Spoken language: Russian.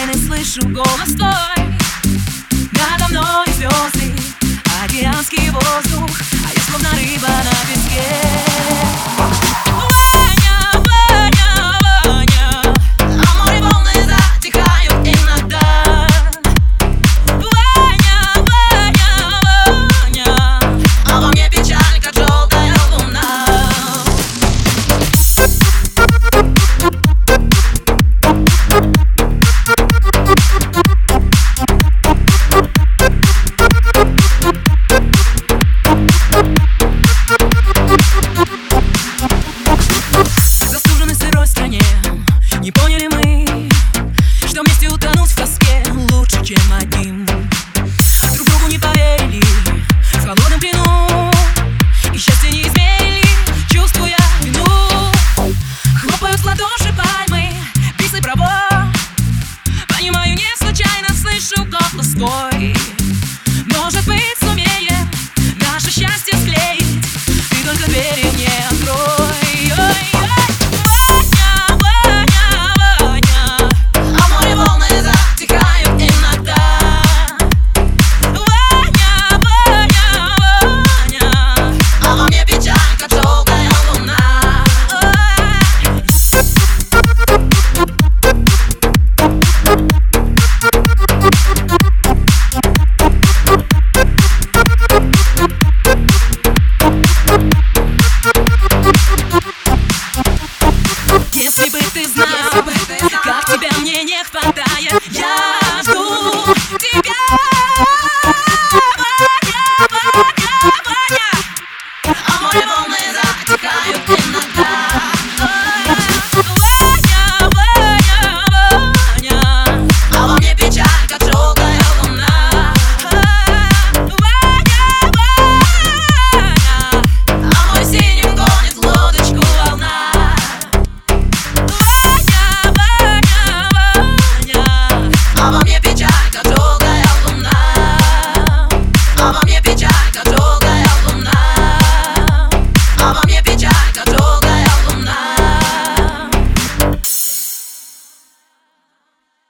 тайны слышу голос твой. Надо мной звезды, океанский воздух.